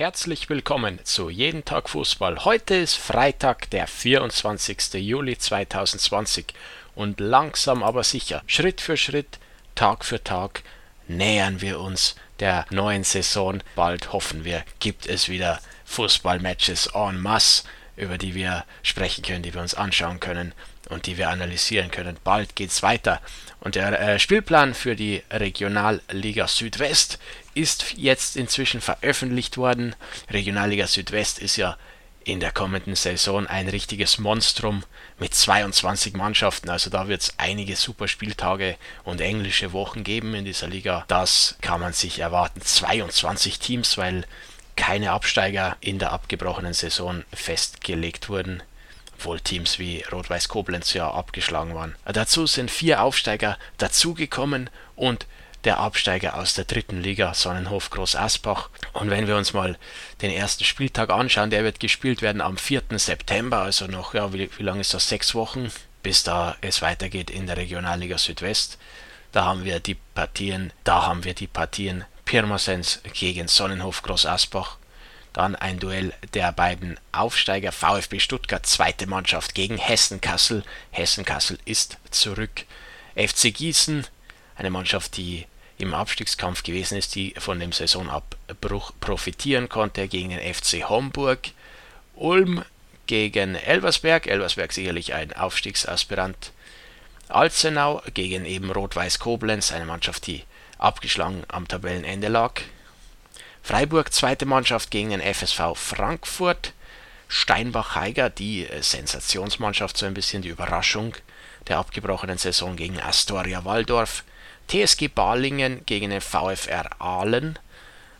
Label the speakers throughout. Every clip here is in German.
Speaker 1: Herzlich willkommen zu Jeden Tag Fußball. Heute ist Freitag, der 24. Juli 2020 und langsam aber sicher, Schritt für Schritt, Tag für Tag nähern wir uns der neuen Saison. Bald hoffen wir, gibt es wieder Fußballmatches en masse, über die wir sprechen können, die wir uns anschauen können und die wir analysieren können. Bald geht's weiter. Und der äh, Spielplan für die Regionalliga Südwest ist jetzt inzwischen veröffentlicht worden. Regionalliga Südwest ist ja in der kommenden Saison ein richtiges Monstrum mit 22 Mannschaften. Also da wird es einige super Spieltage und englische Wochen geben in dieser Liga. Das kann man sich erwarten. 22 Teams, weil keine Absteiger in der abgebrochenen Saison festgelegt wurden obwohl Teams wie Rot-Weiß Koblenz ja abgeschlagen waren. Dazu sind vier Aufsteiger dazugekommen und der Absteiger aus der dritten Liga, Sonnenhof Groß Asbach. Und wenn wir uns mal den ersten Spieltag anschauen, der wird gespielt werden am 4. September, also noch, ja, wie, wie lange ist das? Sechs Wochen, bis da es weitergeht in der Regionalliga Südwest. Da haben wir die Partien, da haben wir die Partien Pirmasens gegen Sonnenhof Groß Asbach, dann ein Duell der beiden Aufsteiger VfB Stuttgart, zweite Mannschaft gegen Hessen Kassel. Hessen Kassel ist zurück. FC Gießen, eine Mannschaft, die im Abstiegskampf gewesen ist, die von dem Saisonabbruch profitieren konnte gegen den FC Homburg. Ulm gegen Elversberg, Elversberg sicherlich ein Aufstiegsaspirant. Alzenau gegen eben Rot-Weiß Koblenz, eine Mannschaft, die abgeschlagen am Tabellenende lag. Freiburg zweite Mannschaft gegen den FSV Frankfurt. Steinbach-Heiger, die äh, Sensationsmannschaft, so ein bisschen die Überraschung der abgebrochenen Saison gegen Astoria Waldorf. TSG Balingen gegen den VfR Aalen.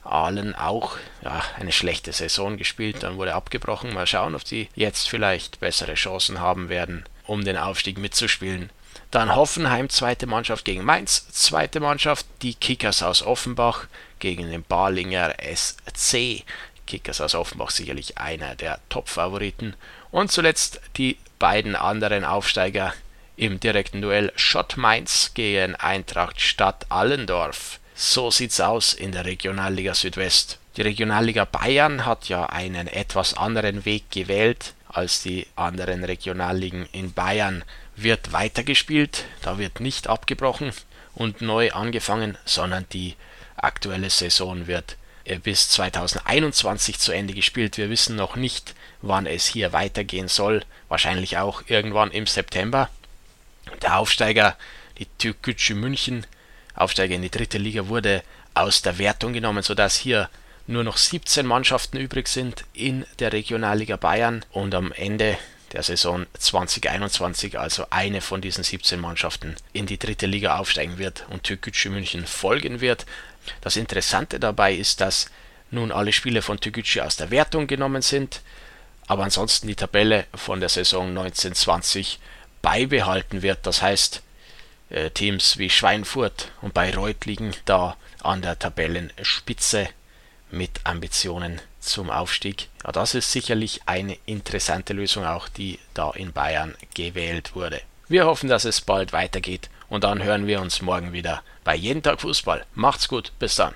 Speaker 1: Aalen auch ja, eine schlechte Saison gespielt, dann wurde abgebrochen. Mal schauen, ob sie jetzt vielleicht bessere Chancen haben werden, um den Aufstieg mitzuspielen. Dann Hoffenheim, zweite Mannschaft gegen Mainz, zweite Mannschaft, die Kickers aus Offenbach gegen den Balinger SC. Kickers aus Offenbach sicherlich einer der Top-Favoriten. Und zuletzt die beiden anderen Aufsteiger im direkten Duell Schott Mainz gegen Eintracht Stadt Allendorf. So sieht's aus in der Regionalliga Südwest. Die Regionalliga Bayern hat ja einen etwas anderen Weg gewählt als die anderen Regionalligen in Bayern wird weitergespielt, da wird nicht abgebrochen und neu angefangen, sondern die aktuelle Saison wird äh, bis 2021 zu Ende gespielt. Wir wissen noch nicht, wann es hier weitergehen soll, wahrscheinlich auch irgendwann im September. Der Aufsteiger, die Türkgücü München, Aufsteiger in die dritte Liga, wurde aus der Wertung genommen, sodass hier nur noch 17 Mannschaften übrig sind in der Regionalliga Bayern und am Ende der Saison 2021 also eine von diesen 17 Mannschaften in die dritte Liga aufsteigen wird und Türkgücü München folgen wird. Das Interessante dabei ist, dass nun alle Spiele von Türkgücü aus der Wertung genommen sind, aber ansonsten die Tabelle von der Saison 1920 beibehalten wird. Das heißt, äh, Teams wie Schweinfurt und Bayreuth liegen da an der Tabellenspitze mit Ambitionen zum Aufstieg. Ja, das ist sicherlich eine interessante Lösung, auch die da in Bayern gewählt wurde. Wir hoffen, dass es bald weitergeht und dann hören wir uns morgen wieder bei Jeden Tag Fußball. Macht's gut, bis dann.